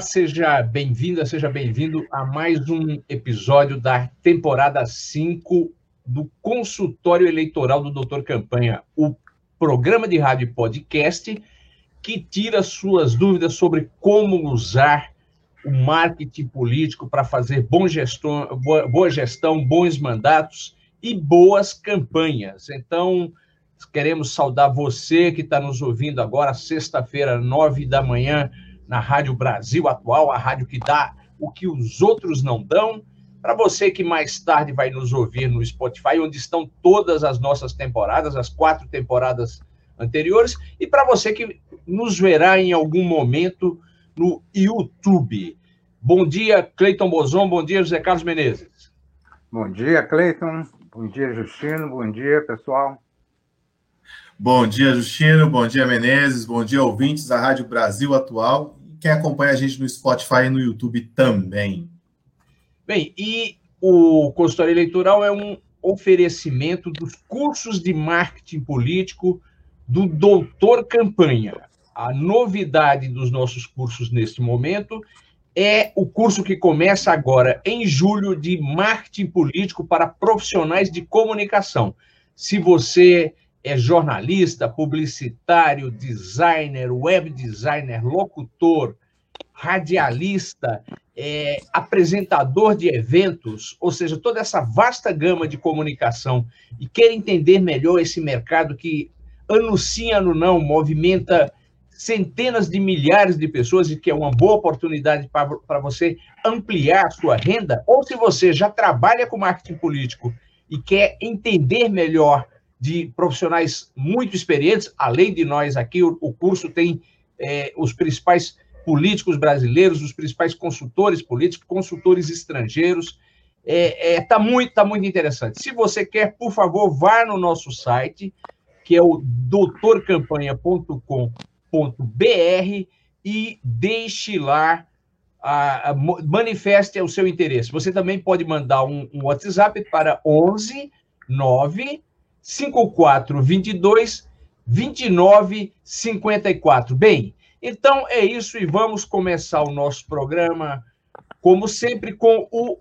Seja bem-vinda, seja bem-vindo a mais um episódio da temporada 5 do consultório eleitoral do Doutor Campanha, o programa de rádio podcast que tira suas dúvidas sobre como usar o marketing político para fazer bom gestão, boa, boa gestão, bons mandatos e boas campanhas. Então, queremos saudar você que está nos ouvindo agora, sexta-feira, nove da manhã, na Rádio Brasil Atual, a rádio que dá o que os outros não dão. Para você que mais tarde vai nos ouvir no Spotify, onde estão todas as nossas temporadas, as quatro temporadas anteriores, e para você que nos verá em algum momento no YouTube. Bom dia, Cleiton Bozon, bom dia, José Carlos Menezes. Bom dia, Cleiton, bom dia, Justino, bom dia, pessoal. Bom dia, Justino, bom dia, Menezes, bom dia, ouvintes da Rádio Brasil Atual quem acompanha a gente no Spotify e no YouTube também. Bem, e o consultório eleitoral é um oferecimento dos cursos de marketing político do Doutor Campanha. A novidade dos nossos cursos neste momento é o curso que começa agora em julho de marketing político para profissionais de comunicação. Se você é jornalista, publicitário, designer, web designer, locutor, radialista, é, apresentador de eventos, ou seja, toda essa vasta gama de comunicação e quer entender melhor esse mercado que, ano sim, ano não, movimenta centenas de milhares de pessoas e que é uma boa oportunidade para você ampliar a sua renda, ou se você já trabalha com marketing político e quer entender melhor de profissionais muito experientes, além de nós aqui, o, o curso tem é, os principais políticos brasileiros, os principais consultores políticos, consultores estrangeiros. É, é, tá muito, tá muito interessante. Se você quer, por favor, vá no nosso site, que é o doutorcampanha.com.br e deixe lá, a, a, manifeste o seu interesse. Você também pode mandar um, um WhatsApp para 11 9 5422 2954. Bem, então é isso e vamos começar o nosso programa, como sempre, com o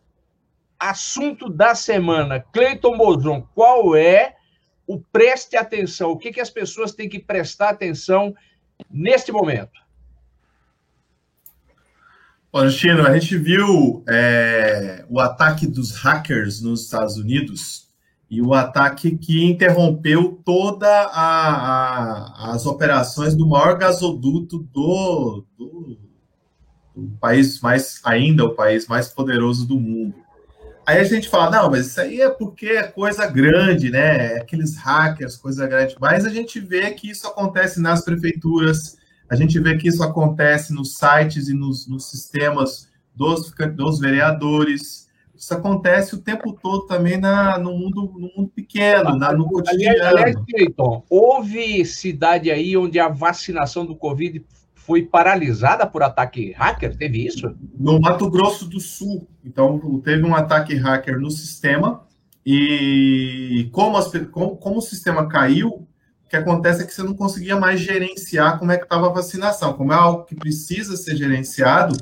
assunto da semana. Cleiton Bozon, qual é o preste atenção? O que, que as pessoas têm que prestar atenção neste momento? Chino, a gente viu é, o ataque dos hackers nos Estados Unidos e o ataque que interrompeu toda a, a, as operações do maior gasoduto do, do, do, país mais ainda o país mais poderoso do mundo. Aí a gente fala, não, mas isso aí é porque é coisa grande, né? É aqueles hackers, coisa grande. Mas a gente vê que isso acontece nas prefeituras, a gente vê que isso acontece nos sites e nos, nos sistemas dos, dos vereadores. Isso acontece o tempo todo também na, no, mundo, no mundo pequeno, na, no cotidiano. Aliás, Cleiton, houve cidade aí onde a vacinação do Covid foi paralisada por ataque hacker? Teve isso? No Mato Grosso do Sul. Então, teve um ataque hacker no sistema e como, as, como, como o sistema caiu, o que acontece é que você não conseguia mais gerenciar como é que estava a vacinação. Como é algo que precisa ser gerenciado,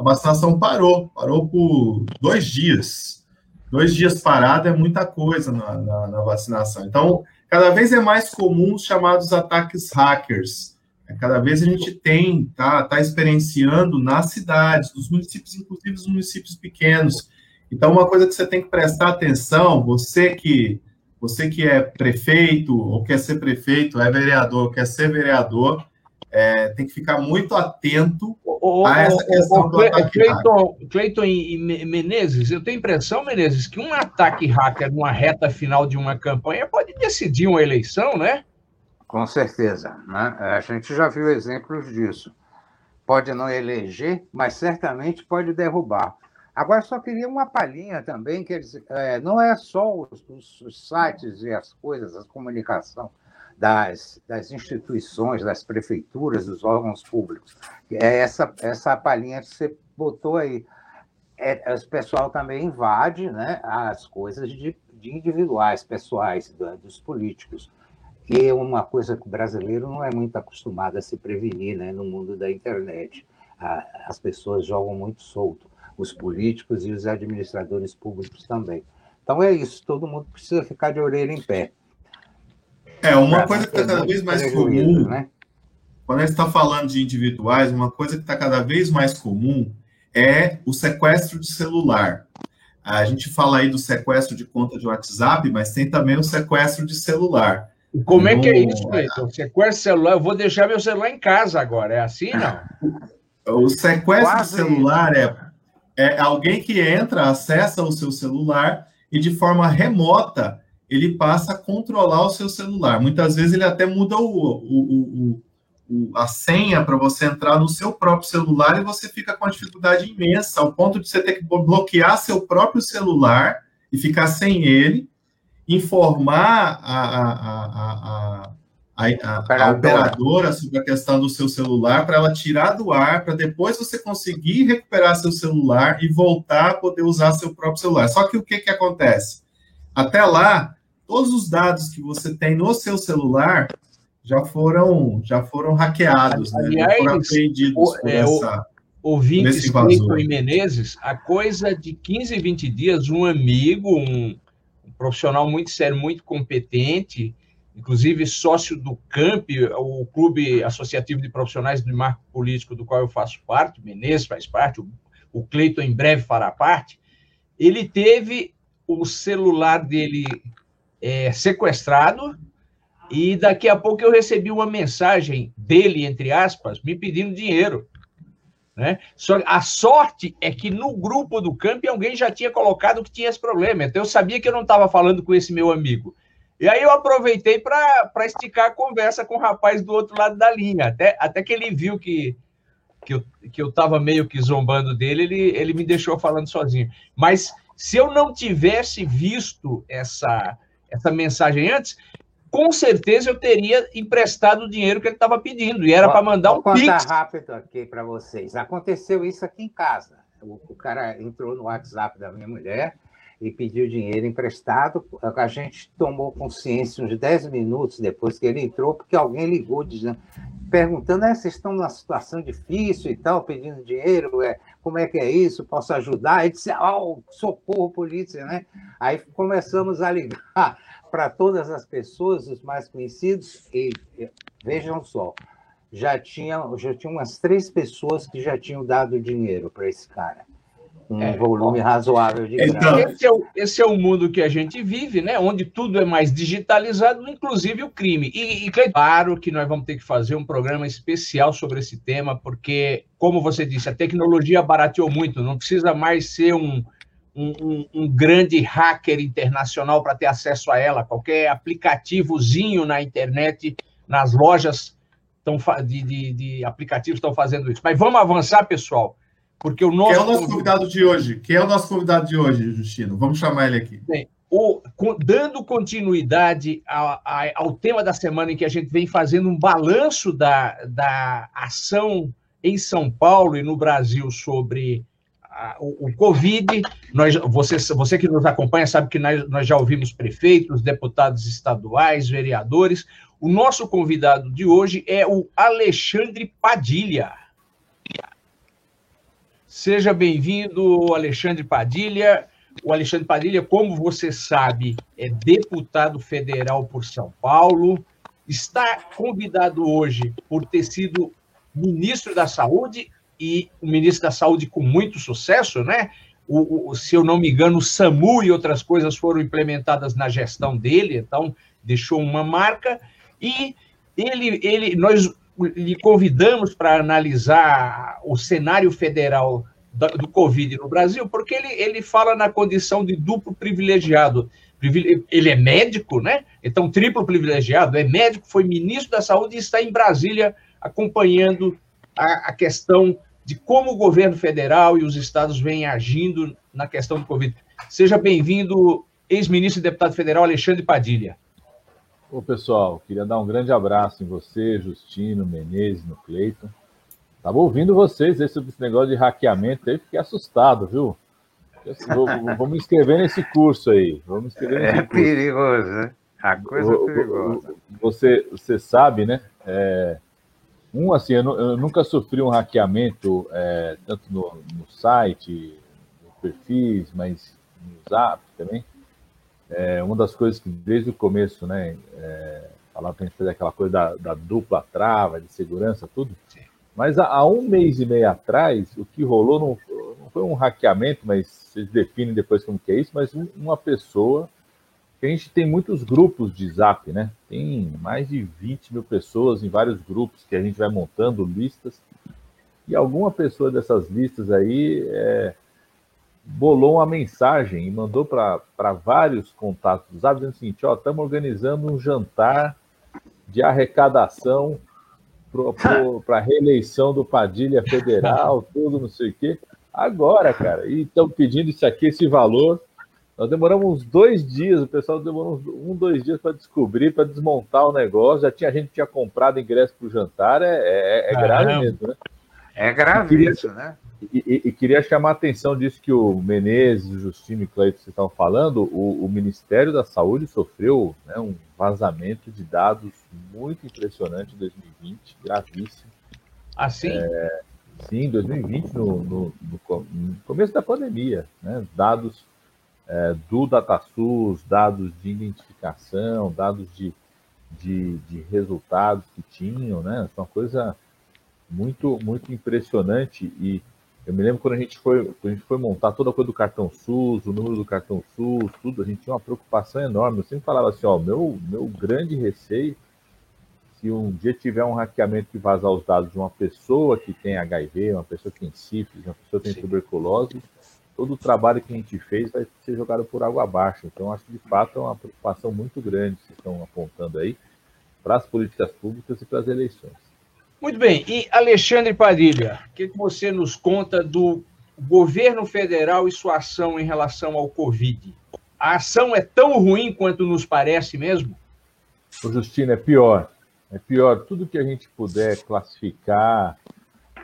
a vacinação parou, parou por dois dias. Dois dias parado é muita coisa na, na, na vacinação. Então, cada vez é mais comum os chamados ataques hackers. Cada vez a gente tem, tá, tá experienciando nas cidades, nos municípios, inclusive os municípios pequenos. Então, uma coisa que você tem que prestar atenção, você que você que é prefeito ou quer ser prefeito, é vereador, quer ser vereador, é, tem que ficar muito atento o, a essa questão o, o, do ataque Cleiton, Cleiton e Menezes, eu tenho impressão, Menezes, que um ataque hacker numa reta final de uma campanha pode decidir uma eleição, né? Com certeza. Né? A gente já viu exemplos disso. Pode não eleger, mas certamente pode derrubar. Agora, só queria uma palhinha também, que eles, é, não é só os, os, os, sites e as coisas, a comunicação das, das instituições, das prefeituras, dos órgãos públicos. É essa, essa palhinha que você botou aí. É, o pessoal também invade né, as coisas de, de individuais, pessoais, dos políticos. E é uma coisa que o brasileiro não é muito acostumado a se prevenir né, no mundo da internet. As pessoas jogam muito solto os políticos e os administradores públicos também. Então é isso, todo mundo precisa ficar de orelha em pé. É, uma coisa que está cada vez mais comum, né? quando a gente está falando de individuais, uma coisa que está cada vez mais comum é o sequestro de celular. A gente fala aí do sequestro de conta de WhatsApp, mas tem também o sequestro de celular. Como é que é isso, Cleiton? Sequestro de celular, eu vou deixar meu celular em casa agora, é assim, não? O sequestro Quase. de celular é é alguém que entra, acessa o seu celular e de forma remota ele passa a controlar o seu celular. Muitas vezes ele até muda o, o, o, a senha para você entrar no seu próprio celular e você fica com uma dificuldade imensa, ao ponto de você ter que bloquear seu próprio celular e ficar sem ele, informar a, a, a, a operadora sobre a questão do seu celular para ela tirar do ar, para depois você conseguir recuperar seu celular e voltar a poder usar seu próprio celular. Só que o que, que acontece? Até lá, todos os dados que você tem no seu celular já foram já foram hackeados, né? Aliás, foram apreendidos por é, essa, ouvintes e Menezes, a coisa de 15, 20 dias, um amigo, um, um profissional muito sério, muito competente, inclusive sócio do CAMP, o Clube Associativo de Profissionais de Marco Político, do qual eu faço parte, o Menezes faz parte, o, o Cleiton em breve fará parte, ele teve o celular dele é, sequestrado e daqui a pouco eu recebi uma mensagem dele, entre aspas, me pedindo dinheiro. Né? Só, a sorte é que no grupo do camp alguém já tinha colocado que tinha esse problema. Então eu sabia que eu não estava falando com esse meu amigo. E aí eu aproveitei para esticar a conversa com o rapaz do outro lado da linha. Até, até que ele viu que, que eu que estava meio que zombando dele, ele, ele me deixou falando sozinho. Mas se eu não tivesse visto essa, essa mensagem antes, com certeza eu teria emprestado o dinheiro que ele estava pedindo. E era para mandar um pix. Vou contar rápido aqui para vocês. Aconteceu isso aqui em casa. O, o cara entrou no WhatsApp da minha mulher e pediu dinheiro emprestado. A gente tomou consciência uns 10 minutos depois que ele entrou, porque alguém ligou dizendo, perguntando: é, vocês estão numa situação difícil e tal, pedindo dinheiro, é, como é que é isso? Posso ajudar? Ele disse: oh, socorro, polícia, né? Aí começamos a ligar para todas as pessoas, os mais conhecidos, e vejam só. Já tinha, já tinha umas três pessoas que já tinham dado dinheiro para esse cara um é, volume razoável de então, esse, é o, esse é o mundo que a gente vive, né? Onde tudo é mais digitalizado, inclusive o crime. E, e claro que nós vamos ter que fazer um programa especial sobre esse tema, porque, como você disse, a tecnologia barateou muito, não precisa mais ser um, um, um grande hacker internacional para ter acesso a ela. Qualquer aplicativozinho na internet, nas lojas tão, de, de, de aplicativos estão fazendo isso. Mas vamos avançar, pessoal. Porque o nosso. Quem é o nosso convidado de hoje? Quem é o nosso convidado de hoje, Justino? Vamos chamar ele aqui. Bem, o, dando continuidade ao, ao, tema da semana em que a gente vem fazendo um balanço da, da ação em São Paulo e no Brasil sobre a, o, o, Covid, nós, você, você que nos acompanha sabe que nós, nós já ouvimos prefeitos, deputados estaduais, vereadores. O nosso convidado de hoje é o Alexandre Padilha. Seja bem-vindo, Alexandre Padilha. O Alexandre Padilha, como você sabe, é deputado federal por São Paulo, está convidado hoje por ter sido ministro da Saúde e o ministro da Saúde com muito sucesso, né? O, o, se eu não me engano, o SAMU e outras coisas foram implementadas na gestão dele, então deixou uma marca. E ele, ele, nós lhe convidamos para analisar o cenário federal do, do Covid no Brasil, porque ele, ele fala na condição de duplo privilegiado. Ele é médico, né? Então, triplo privilegiado, é médico, foi ministro da Saúde e está em Brasília acompanhando a, a questão de como o governo federal e os estados vêm agindo na questão do Covid. Seja bem-vindo, ex-ministro e deputado federal Alexandre Padilha. Ô, pessoal, queria dar um grande abraço em você, Justino, Menezes, no Cleiton. Estava ouvindo vocês aí sobre esse negócio de hackeamento aí, fiquei assustado, viu? Vou, vou me inscrever nesse curso aí. Vou me inscrever nesse é curso. perigoso, né? A coisa é perigosa. Você, você sabe, né? É, um, assim, eu, eu, nunca sofri um hackeamento, é, tanto no, no site, no perfis, mas no Zap também. É, uma das coisas que desde o começo, né, é, falava para a gente fazer aquela coisa da, da, dupla trava, de segurança, tudo. Sim. Mas há, há, um mês e meio atrás, o que rolou não, não, foi um hackeamento, mas vocês definem depois como que é isso, mas um, uma pessoa, que a gente tem muitos grupos de zap, né? Tem mais de 20 mil pessoas em vários grupos que a gente vai montando listas. E alguma pessoa dessas listas aí é, bolou uma mensagem e mandou para vários contatos do Zap dizendo o seguinte: ó, estamos organizando um jantar de arrecadação para a reeleição do Padilha Federal, tudo não sei o quê. Agora, cara, e estão pedindo isso aqui, esse valor. Nós demoramos uns dois dias, o pessoal demorou uns um, dois dias para descobrir, para desmontar o negócio. Já tinha gente que tinha comprado ingresso para o jantar, é, é, é grave mesmo, né? É grave isso, né? E, e, e, queria chamar a atenção disso que o Menezes, o Justino e o Cleiton estavam falando, o, o, Ministério da Saúde sofreu né, um vazamento de dados muito impressionante em 2020, gravíssimo. Assim? É, sim, 2020, no, no, no, no, começo da pandemia, né, dados é, do DataSUS, dados de identificação, dados de, de, de resultados que tinham, né, uma coisa muito, muito impressionante e eu me lembro quando a gente foi, quando a gente foi montar toda a coisa do cartão SUS, o número do cartão SUS, tudo, a gente tinha uma preocupação enorme. Eu sempre falava assim, ó, meu, meu grande receio, se um dia tiver um hackeamento que vazar os dados de uma pessoa que tem HIV, uma pessoa que tem sífilis, uma pessoa que tem Sim. tuberculose, todo o trabalho que a gente fez vai ser jogado por água abaixo. Então, acho que de fato é uma preocupação muito grande que estão apontando aí para as políticas públicas e para as eleições. Muito bem. E Alexandre Padilha, o que você nos conta do governo federal e sua ação em relação ao Covid? A ação é tão ruim quanto nos parece mesmo? O Justino, é pior. É pior. Tudo que a gente puder classificar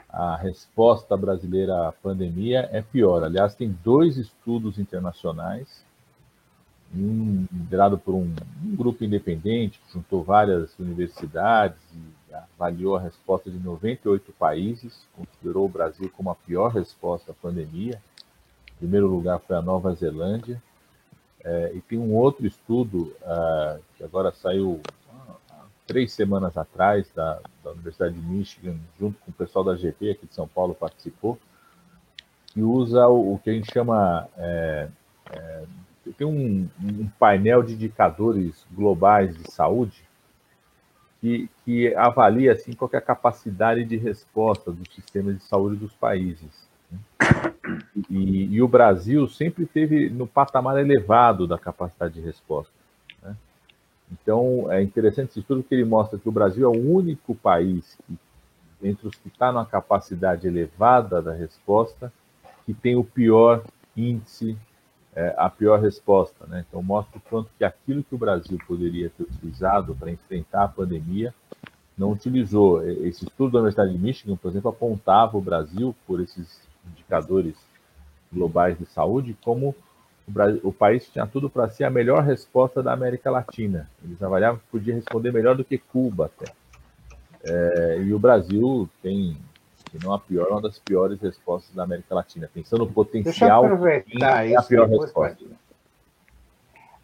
a resposta brasileira à pandemia é pior. Aliás, tem dois estudos internacionais, um liderado por um, um grupo independente que juntou várias universidades e avaliou a resposta de 98 países, considerou o Brasil como a pior resposta à pandemia. Em primeiro lugar foi a Nova Zelândia. É, e tem um outro estudo uh, que agora saiu três semanas atrás, da, da, Universidade de Michigan, junto com o pessoal da GP aqui de São Paulo participou, que usa o, o que a gente chama. É, é, tem um, um painel de indicadores globais de saúde que, que avalia assim, qual é a capacidade de resposta dos sistemas de saúde dos países. Né? E, e, o Brasil sempre teve no patamar elevado da capacidade de resposta. Né? Então, é interessante esse estudo que ele mostra que o Brasil é o único país que, entre os que está numa capacidade elevada da resposta, que tem o pior índice é, a pior resposta. Né? Então, mostra o quanto que aquilo que o Brasil poderia ter utilizado para enfrentar a pandemia não utilizou. Esse estudo da Universidade de Michigan, por exemplo, apontava o Brasil, por esses indicadores globais de saúde, como o, Brasil, o país tinha tudo para ser a melhor resposta da América Latina. Eles avaliavam que podia responder melhor do que Cuba até. É, e o Brasil tem se não a pior, uma das piores respostas da América Latina, pensando no potencial. É a pior resposta.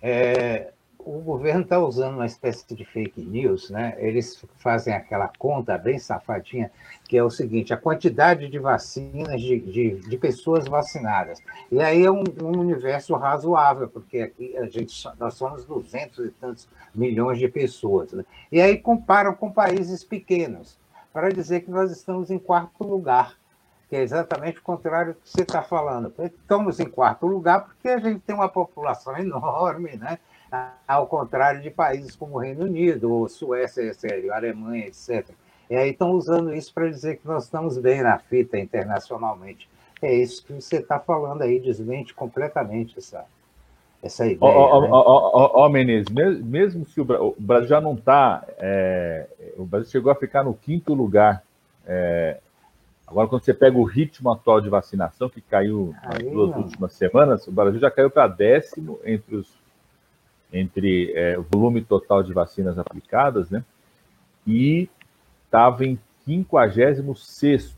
É, o governo está usando uma espécie de fake news, né? Eles fazem aquela conta bem safadinha, que é o seguinte: a quantidade de vacinas de, de, de pessoas vacinadas. E aí é um, um, universo razoável, porque aqui a gente, nós somos 200 e tantos milhões de pessoas. Né? E aí comparam com países pequenos. Para dizer que nós estamos em quarto lugar, que é exatamente o contrário do que você está falando. Estamos em quarto lugar porque a gente tem uma população enorme, né? ao contrário de países como o Reino Unido, ou Suécia, sério, Alemanha, etc. E aí estão usando isso para dizer que nós estamos bem na fita internacionalmente. É isso que você está falando aí, desmente completamente essa, essa ideia. Ó, né? ó, ó, Menezes, mesmo se o Brasil já não está. É, o Brasil chegou a ficar no quinto lugar. É, agora, quando você pega o ritmo atual de vacinação, que caiu nas aí, duas não. últimas semanas, o Brasil já caiu para décimo entre os entre é, o volume total de vacinas aplicadas, né? E estava em 56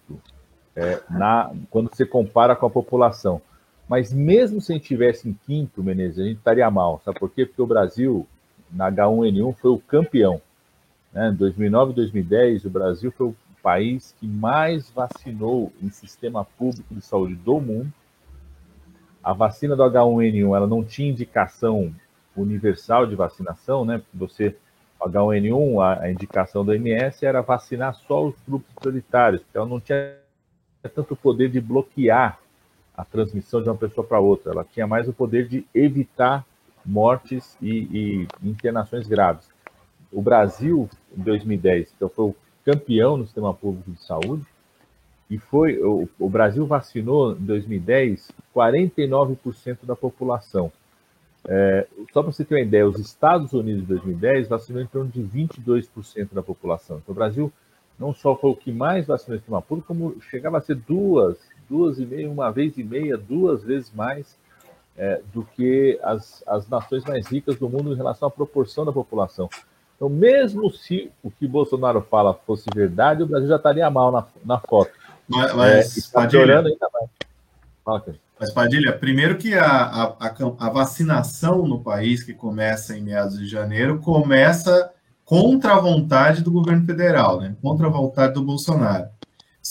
é, na, quando você compara com a população. Mas mesmo se a gente tivesse em quinto, Menezes, a gente estaria mal. Sabe por quê? Porque o Brasil, na H1N1, foi o campeão. Né? Em 2009 e 2010, o Brasil foi o país que mais vacinou em sistema público de saúde do mundo. A vacina do H1N1 ela não tinha indicação universal de vacinação, né? Você, H1N1, a, a indicação da MS era vacinar só os grupos prioritários, porque ela não tinha tanto poder de bloquear a transmissão de uma pessoa para outra, ela tinha mais o poder de evitar mortes e, e internações graves. O Brasil, em 2010, então, foi o campeão no sistema público de saúde, e foi o, o Brasil vacinou em 2010 49% da população. É, só para você ter uma ideia, os Estados Unidos em 2010 vacinou em torno de 22% da população. Então, o Brasil não só foi o que mais vacinou em sistema público, como chegava a ser duas, duas e meia, uma vez e meia, duas vezes mais é, do que as, as nações mais ricas do mundo em relação à proporção da população. Então, mesmo se o que Bolsonaro fala fosse verdade, o Brasil já estaria mal na, na foto. Mas, mas é, está piorando ainda mais. Fala, mas, Padilha, primeiro que a, a, a, vacinação no país, que começa em meados de janeiro, começa contra a vontade do governo federal, né? contra a vontade do Bolsonaro.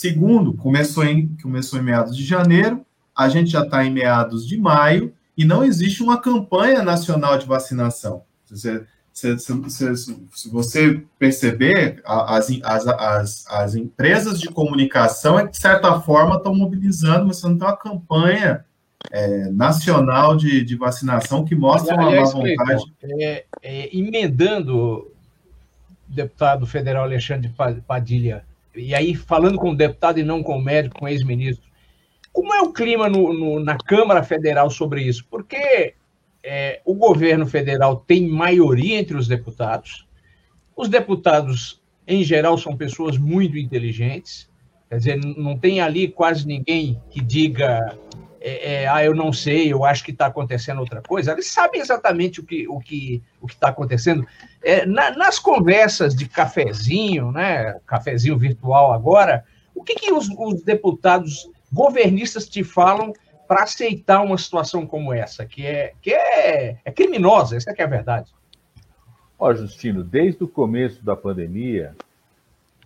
Segundo, começou em, começou em meados de janeiro, a gente já está em meados de maio, e não existe uma campanha nacional de vacinação. Você, se, se, se, você perceber, as, as, as, as, empresas de comunicação, de certa forma, estão mobilizando, mas você não tem uma campanha é, nacional de, de, vacinação que mostra uma má vontade. É, é, emendando o deputado federal Alexandre Padilha, e aí falando com o deputado e não com o médico, com o ex-ministro, como é o clima no, no, na Câmara Federal sobre isso? Porque é, o governo federal tem maioria entre os deputados. Os deputados, em geral, são pessoas muito inteligentes. Quer dizer, não tem ali quase ninguém que diga, é, é, ah, eu não sei, eu acho que está acontecendo outra coisa. Eles sabem exatamente o que o que o está acontecendo. É, na, nas conversas de cafezinho, né, cafezinho virtual agora, o que, que os, os deputados governistas te falam para aceitar uma situação como essa, que é, que é, é criminosa, essa é, é a verdade. Ó, Justino, desde o começo da pandemia,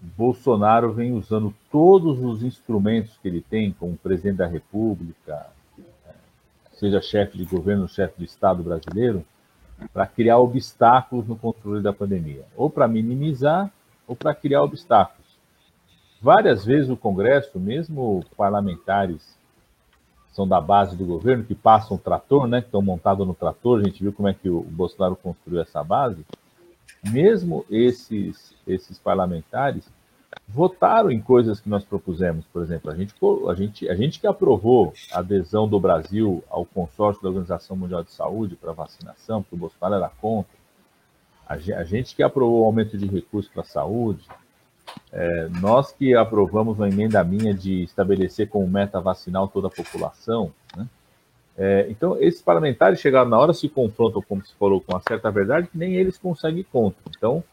Bolsonaro vem usando todos os instrumentos que ele tem, como presidente da República, seja chefe de governo, chefe de Estado brasileiro, para criar obstáculos no controle da pandemia, ou para minimizar, ou para criar obstáculos. Várias vezes o Congresso, mesmo parlamentares são da base do governo, que passam o trator, né, que estão montados no trator, a gente viu como é que o Bolsonaro construiu essa base, mesmo esses, esses parlamentares votaram em coisas que nós propusemos, por exemplo, a gente, a gente, a gente que aprovou a adesão do Brasil ao consórcio da Organização Mundial de Saúde para vacinação, porque o Bolsonaro era contra, a gente que aprovou o aumento de recursos para a saúde, é, nós que aprovamos uma emenda minha de estabelecer como meta vacinal toda a população, né? É, então esses parlamentares chegaram na hora, se confrontam, como se falou, com uma certa verdade, que nem eles conseguem contra. Então,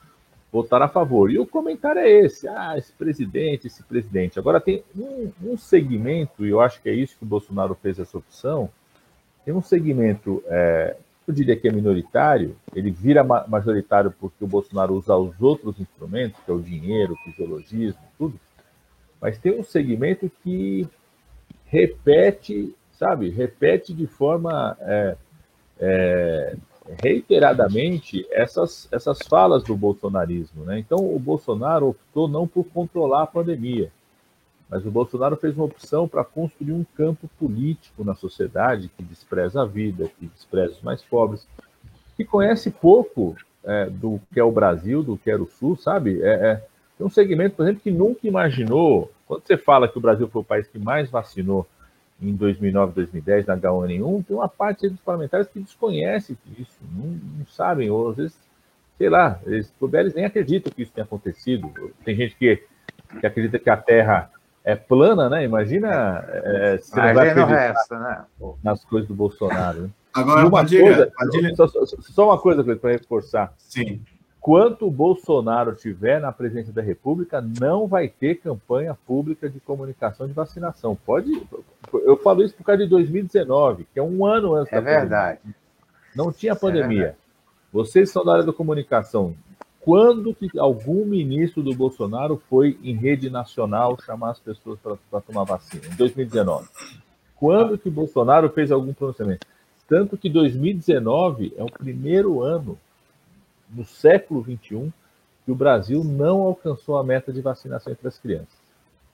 votaram a favor. E o comentário é esse: ah, esse presidente, esse presidente. Agora tem um, um segmento, e eu acho que é isso que o Bolsonaro fez essa opção, tem um segmento é, eu diria que é minoritário, ele vira majoritário porque o Bolsonaro usa os outros instrumentos, que é o dinheiro, o fisiologismo, tudo, mas tem um segmento que repete, sabe, repete de forma é, é, reiteradamente essas, essas falas do bolsonarismo. Né? Então, o Bolsonaro optou não por controlar a pandemia, mas o Bolsonaro fez uma opção para construir um campo político na sociedade que despreza a vida, que despreza os mais pobres, que conhece pouco é, do que é o Brasil, do que era o Sul, sabe? É, é, tem um segmento, por exemplo, que nunca imaginou. Quando você fala que o Brasil foi o país que mais vacinou em 2009, 2010 na H1N1, tem uma parte dos parlamentares que desconhece isso, não, não sabem, ou às vezes, sei lá, eles, eles nem acreditam que isso tenha acontecido. Tem gente que, que acredita que a Terra é plana, né? Imagina é, se não vai acreditar resta, né? nas coisas do Bolsonaro. Né? Agora, uma Padilha, coisa, Padilha... Só, só, uma coisa para reforçar. Sim. Quanto o Bolsonaro tiver na presidência da República, não vai ter campanha pública de comunicação de vacinação. Pode. Eu falo isso por causa de 2019, que é um ano antes é da verdade. Pandemia. Não tinha pandemia. É Vocês são da área da comunicação. Quando que algum ministro do Bolsonaro foi em rede nacional chamar as pessoas para tomar vacina? Em 2019. Quando que Bolsonaro fez algum pronunciamento? Tanto que 2019 é o primeiro ano no século XXI que o Brasil não alcançou a meta de vacinação entre as crianças.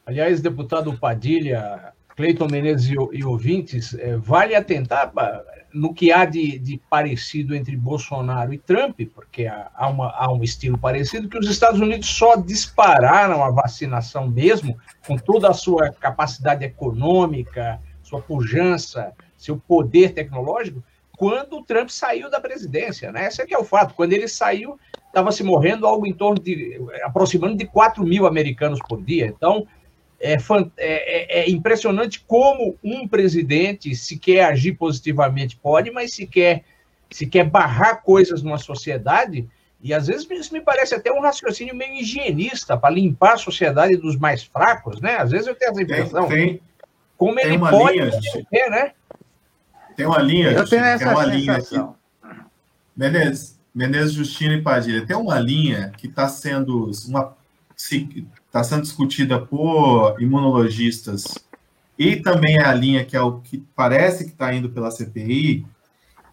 Aliás, deputado Padilha, Cleiton Menezes e, e ouvintes, é, vale atentar no que há de, de, parecido entre Bolsonaro e Trump, porque há, há, uma, há um estilo parecido, que os Estados Unidos só dispararam a vacinação mesmo, com toda a sua capacidade econômica, sua pujança, seu poder tecnológico, quando o Trump saiu da presidência. Né? Esse é que é o fato. Quando ele saiu, estava se morrendo algo em torno de, aproximando de 4 mil americanos por dia. Então, é, é, é, impressionante como um presidente, se quer agir positivamente, pode, mas se quer, se quer barrar coisas numa sociedade, e às vezes isso me parece até um raciocínio meio higienista, para limpar a sociedade dos mais fracos, né? Às vezes eu tenho essa impressão. Tem, tem, como tem ele pode linha, né? Tem uma linha, eu tenho essa tem uma sensação. linha aqui. Menezes, Menezes Justina e Padilha, tem uma linha que está sendo uma está sendo discutida por imunologistas e também a linha que é o que parece que está indo pela CPI,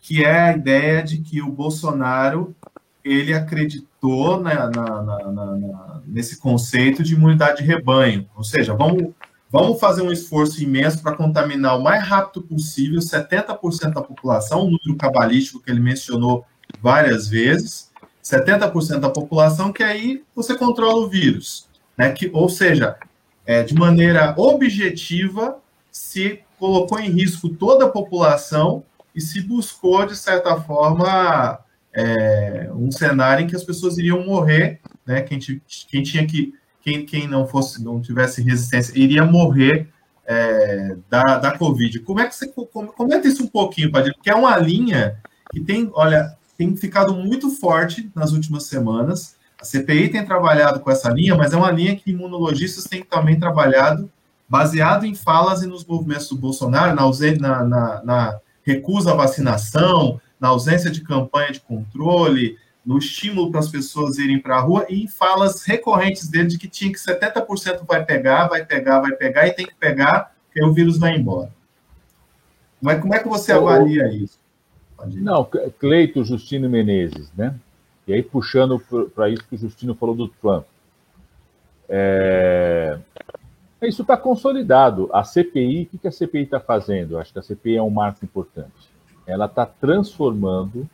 que é a ideia de que o Bolsonaro ele acreditou na, na, na, nesse conceito de imunidade de rebanho, ou seja, vamos Vamos fazer um esforço imenso para contaminar o mais rápido possível 70% da população, o número cabalístico que ele mencionou várias vezes, 70% da população, que aí você controla o vírus. Né? Que, ou seja, é, de maneira objetiva, se colocou em risco toda a população e se buscou, de certa forma, é, um cenário em que as pessoas iriam morrer, né? quem, quem tinha que quem, quem não fosse, não tivesse resistência, iria morrer é, da, da Covid. Como é que você comenta isso um pouquinho, Padre? Porque é uma linha que tem, olha, tem ficado muito forte nas últimas semanas. A CPI tem trabalhado com essa linha, mas é uma linha que imunologistas têm também trabalhado baseado em falas e nos movimentos do Bolsonaro, na, na, na recusa à vacinação, na ausência de campanha de controle, no estímulo para as pessoas irem para a rua e em falas recorrentes dele de que tinha que 70% vai pegar, vai pegar, vai pegar e tem que pegar, porque o vírus vai embora. Mas como é que você avalia isso? Não, Cleito Justino Menezes, né? E aí puxando para isso que o Justino falou do Trump. É... Isso está consolidado. A CPI, o que a CPI está fazendo? Acho que a CPI é um marco importante. Ela está transformando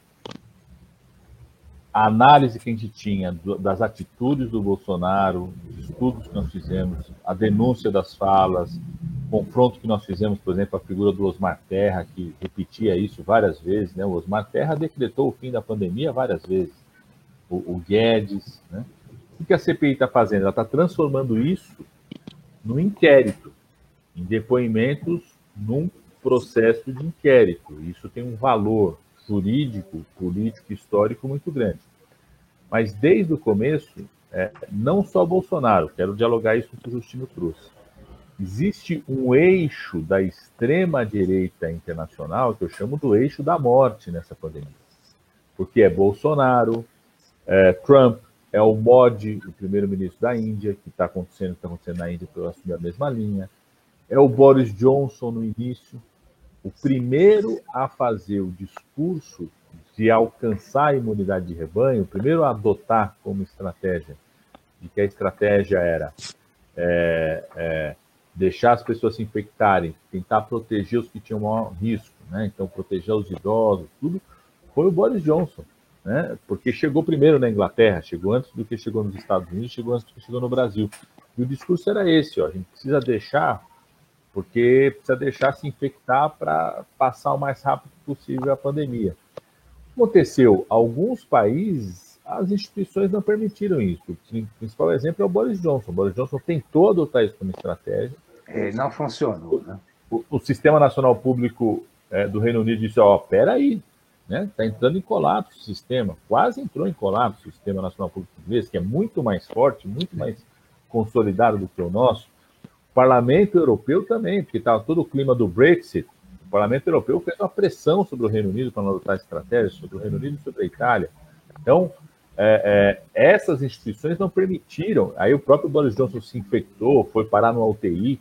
a análise que a gente tinha das atitudes do Bolsonaro, dos estudos que nós fizemos, a denúncia das falas, o confronto que nós fizemos, por exemplo, a figura do Osmar Terra, que repetia isso várias vezes, né? O Osmar Terra decretou o fim da pandemia várias vezes. O, o Guedes, né? O que a CPI está fazendo? Ela está transformando isso no inquérito, em depoimentos num processo de inquérito. Isso tem um valor jurídico, político, histórico muito grande. Mas desde o começo, é, não só Bolsonaro, quero dialogar isso com o Justino trouxe. Existe um eixo da extrema-direita internacional que eu chamo do eixo da morte nessa pandemia. Porque é Bolsonaro, é Trump, é o Modi, o primeiro-ministro da Índia, que está acontecendo, está acontecendo na Índia pela a mesma linha, é o Boris Johnson no início, o primeiro a fazer o discurso de alcançar a imunidade de rebanho, primeiro adotar como estratégia, de que a estratégia era é, é, deixar as pessoas se infectarem, tentar proteger os que tinham maior risco, né? então proteger os idosos, tudo, foi o Boris Johnson, né? porque chegou primeiro na Inglaterra, chegou antes do que chegou nos Estados Unidos, chegou antes do que chegou no Brasil. E o discurso era esse, ó, a gente precisa deixar, porque precisa deixar se infectar para passar o mais rápido possível a pandemia. Aconteceu, alguns países, as instituições não permitiram isso. O principal exemplo é o Boris Johnson. O Boris Johnson tentou adotar isso como estratégia. É, não funcionou, né? O, o Sistema Nacional Público é, do Reino Unido disse, ó, peraí, né? Está entrando em colapso o sistema, quase entrou em colapso o Sistema Nacional Inglês, que é muito mais forte, muito mais consolidado do que o nosso. O Parlamento Europeu também, porque estava todo o clima do Brexit, o Parlamento Europeu fez uma pressão sobre o Reino Unido para adotar estratégias, sobre o Reino Unido e sobre a Itália. Então, é, é, essas instituições não permitiram. Aí o próprio Boris Johnson se infectou, foi parar no UTI.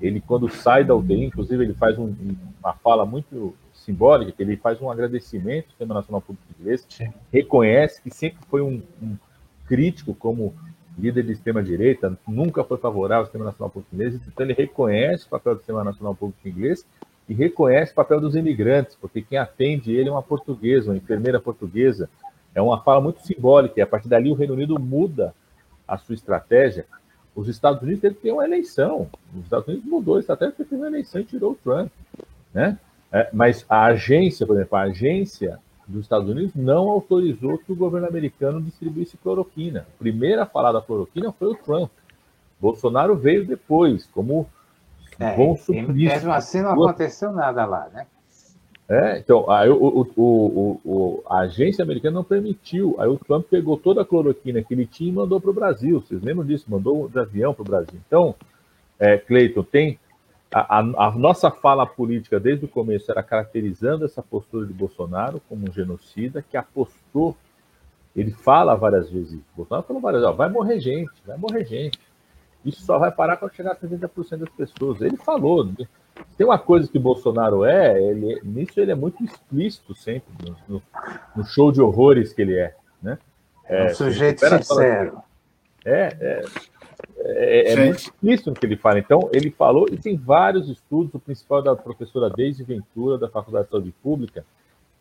Ele, quando sai da UTI, inclusive, ele faz um, uma fala muito simbólica, que ele faz um agradecimento ao Sistema Nacional Público Inglês, Sim. reconhece que sempre foi um, um, crítico como líder de extrema-direita, nunca foi favorável ao Sistema Nacional Público Inglês, então ele reconhece o papel do Sistema Nacional Público Inglês e reconhece o papel dos imigrantes, porque quem atende ele é uma portuguesa, uma enfermeira portuguesa. É uma fala muito simbólica, e a partir dali o Reino Unido muda a sua estratégia. Os Estados Unidos teve que ter uma eleição. Os Estados Unidos mudou a estratégia porque teve uma eleição e tirou o Trump. Né? É, mas a agência, por exemplo, a agência dos Estados Unidos não autorizou que o governo americano distribuísse cloroquina. A primeira a falar da cloroquina foi o Trump. Bolsonaro veio depois, como é, bom suplício. Mesmo assim não aconteceu nada lá, né? É, então, aí o, o, o, a agência americana não permitiu. Aí o Trump pegou toda a cloroquina que ele tinha e mandou para o Brasil. Vocês lembram disso? Mandou de avião para o Brasil. Então, é, Cleiton, tem a, a, a, nossa fala política desde o começo era caracterizando essa postura de Bolsonaro como um genocida que apostou. Ele fala várias vezes, Bolsonaro falou várias vezes, ó, vai morrer gente, vai morrer gente. Isso só vai parar quando chegar a 70% das pessoas. Ele falou. Né? Tem uma coisa que Bolsonaro é, ele, nisso ele é muito explícito sempre, no, no show de horrores que ele é. Né? É, um sujeito sincero. É, é, é, é muito explícito no que ele fala. Então, ele falou, e tem vários estudos, o principal da professora Deise Ventura, da Faculdade de Saúde Pública,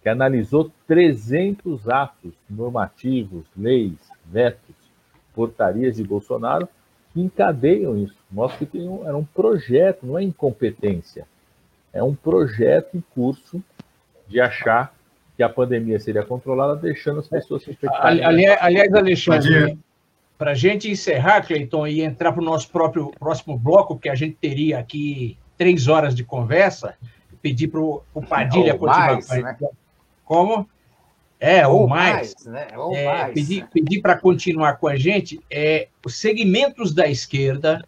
que analisou 300 atos normativos, leis, vetos, portarias de Bolsonaro, que encadeiam isso. Mostra que um, era um projeto, não é incompetência. É um projeto em curso de achar que a pandemia seria controlada, deixando as pessoas se infectarem. Aliás, aliás Alexandre, para a gente encerrar, Cleiton, e entrar para o nosso próprio próximo bloco, que a gente teria aqui três horas de conversa, pedir para o Padilha continuar. Né? Como? É, ou, ou mais. mais, né? ou é, mais. Pedir, pedir para continuar com a gente é, os segmentos da esquerda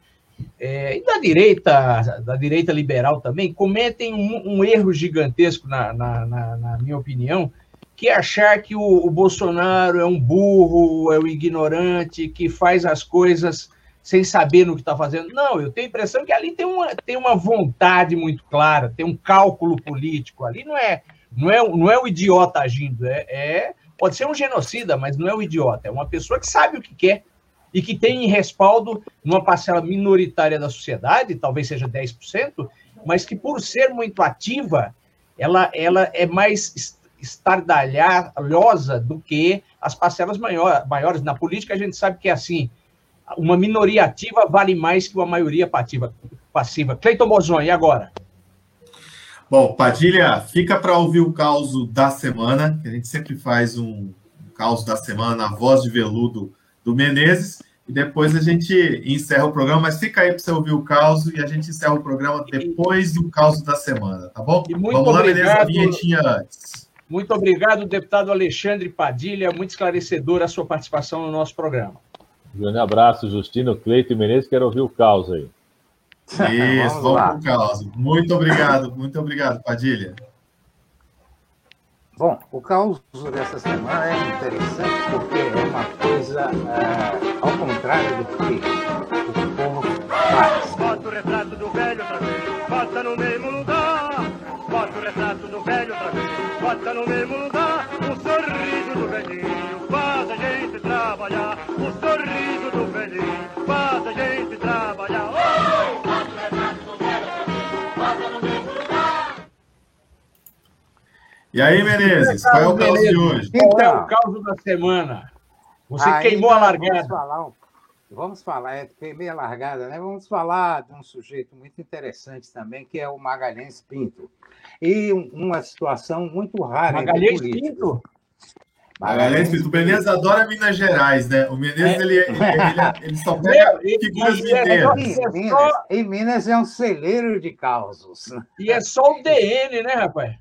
é, e da direita, da direita liberal também, cometem um, um erro gigantesco, na, na, na, na minha opinião, que achar que o, o, Bolsonaro é um burro, é um ignorante, que faz as coisas sem saber no que está fazendo. Não, eu tenho a impressão que ali tem uma, tem uma vontade muito clara, tem um cálculo político. Ali não é não é, não é o idiota agindo, é, é pode ser um genocida, mas não é o idiota, é uma pessoa que sabe o que quer e que tem respaldo numa parcela minoritária da sociedade, talvez seja 10%, mas que por ser muito ativa, ela, ela é mais estardalhosa do que as parcelas maior, maiores. Na política, a gente sabe que é assim: uma minoria ativa vale mais que uma maioria passiva. passiva. Cleiton Bozon, e agora? Bom, Padilha, fica para ouvir o caos da semana, que a gente sempre faz um, um caos da semana na voz de veludo do Menezes, e depois a gente encerra o programa, mas fica aí para você ouvir o caos e a gente encerra o programa depois do caos da semana, tá bom? Vamos lá, Menezes, a vinhetinha antes. Muito obrigado, deputado Alexandre Padilha. Muito esclarecedora a sua participação no nosso programa. Um grande abraço, Justino, Cleito e Menezes. Quero ouvir o caos aí. Isso, vamos, para o caos. Muito obrigado, muito obrigado, Padilha. Bom, o caos dessa semana é interessante porque é uma coisa é, ao contrário do que o povo faz. Bota o retrato do velho outra vez, bota no mesmo E aí, Menezes, qual é o caos de hoje? É o caos da semana? Você Aí, queimou a então, largada. Vamos falar, vamos falar, é, queimei a largada, né? Vamos falar de um sujeito muito interessante também, que é o Magalhães Pinto. E um- uma situação muito rara Magalhães. Pinto? Magalhães Pinto. O Menezes adora Minas Gerais, né? O Menezes, ele, ele, ele- ele só pega e- figuras é mineiras. Em É Minas, só- em Minas é um celeiro de causos. E é só o DN, né, rapaz?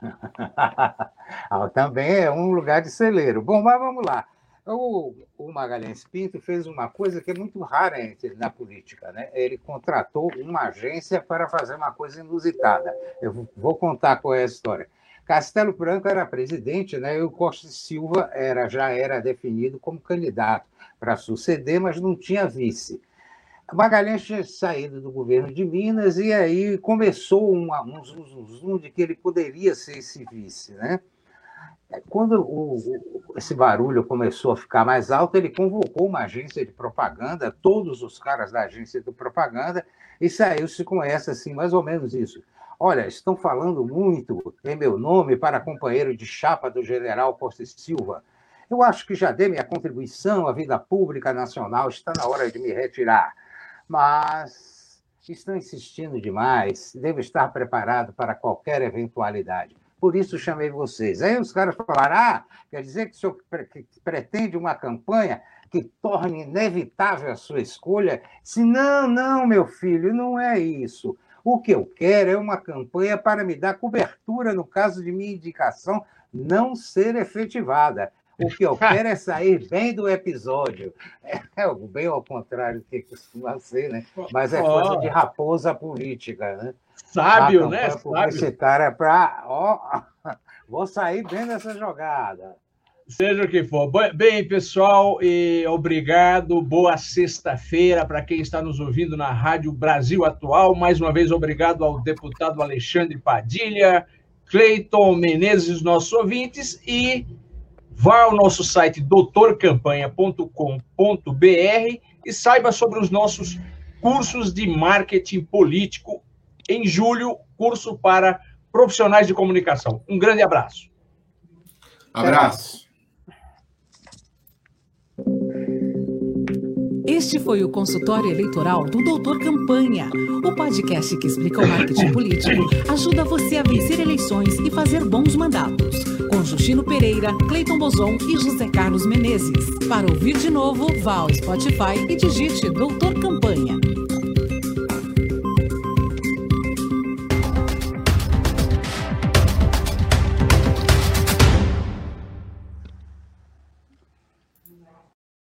Ah, Também é um lugar de celeiro. Bom, mas vamos lá. O, o Magalhães Pinto fez uma coisa que é muito rara na política. Né? Ele contratou uma agência para fazer uma coisa inusitada. Eu vou- contar qual é a história. Castelo Branco era presidente, né? e o Costa Silva era, já era definido como candidato para suceder, mas não tinha vice. Magalhães tinha saído do governo de Minas e aí começou um zum, zum, zum de que ele poderia ser esse vice. Né? Quando o- esse barulho começou a ficar mais alto, ele convocou uma agência de propaganda, todos os caras da agência de propaganda, e saiu-se com essa, assim, mais ou menos isso. Olha, estão falando muito em meu nome para companheiro de chapa do general Costa Silva. Eu acho que já dei minha contribuição à vida pública nacional, está na hora de me retirar. Mas estão insistindo demais, devo estar preparado para qualquer eventualidade. Por isso chamei vocês. Aí os caras falaram: ah, quer dizer que o senhor pretende uma campanha que torne inevitável a sua escolha? Se não, não, meu filho, não é isso. O que eu quero é uma campanha para me dar cobertura no caso de minha indicação não ser efetivada. O que eu quero é sair bem do episódio. É bem ao contrário do que costuma ser, né? Mas é coisa de raposa política, né? Sábio, né? publicitária para. Ó, vou sair bem dessa jogada. Seja o que for. Bem, pessoal, e obrigado. Boa sexta-feira para quem está nos ouvindo na Rádio Brasil Atual. Mais uma vez, obrigado ao deputado Alexandre Padilha, Cleiton Menezes, nossos ouvintes, e vá ao nosso site doutorcampanha.com.br e saiba sobre os nossos cursos de marketing político. Em julho, curso para profissionais de comunicação. Um grande abraço. Abraço. Este foi o consultório eleitoral do Doutor Campanha, o podcast que explica o marketing político, ajuda você a vencer eleições e fazer bons mandatos. Justino Pereira, Cleiton Bozon e José Carlos Menezes. Para ouvir de novo, vá ao Spotify e digite Doutor Campanha.